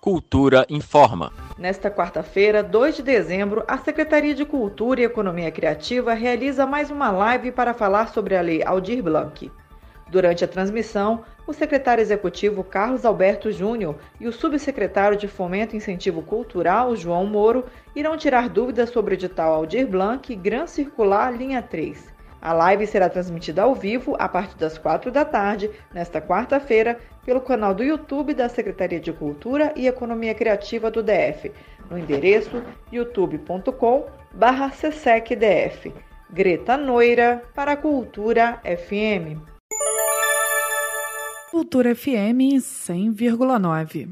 Cultura informa. Nesta quarta-feira, 2 de dezembro, a Secretaria de Cultura e Economia Criativa realiza mais uma live para falar sobre a Lei Aldir Blanc. Durante a transmissão, o secretário executivo Carlos Alberto Júnior e o subsecretário de Fomento e Incentivo Cultural, João Moro, irão tirar dúvidas sobre o edital Aldir Blanc Gran Circular Linha 3. A live será transmitida ao vivo a partir das quatro da tarde, nesta quarta-feira, pelo canal do YouTube da Secretaria de Cultura e Economia Criativa do DF, no endereço youtube.com/ccecdf. Greta Noira para a Cultura FM. Cultura FM 100,9.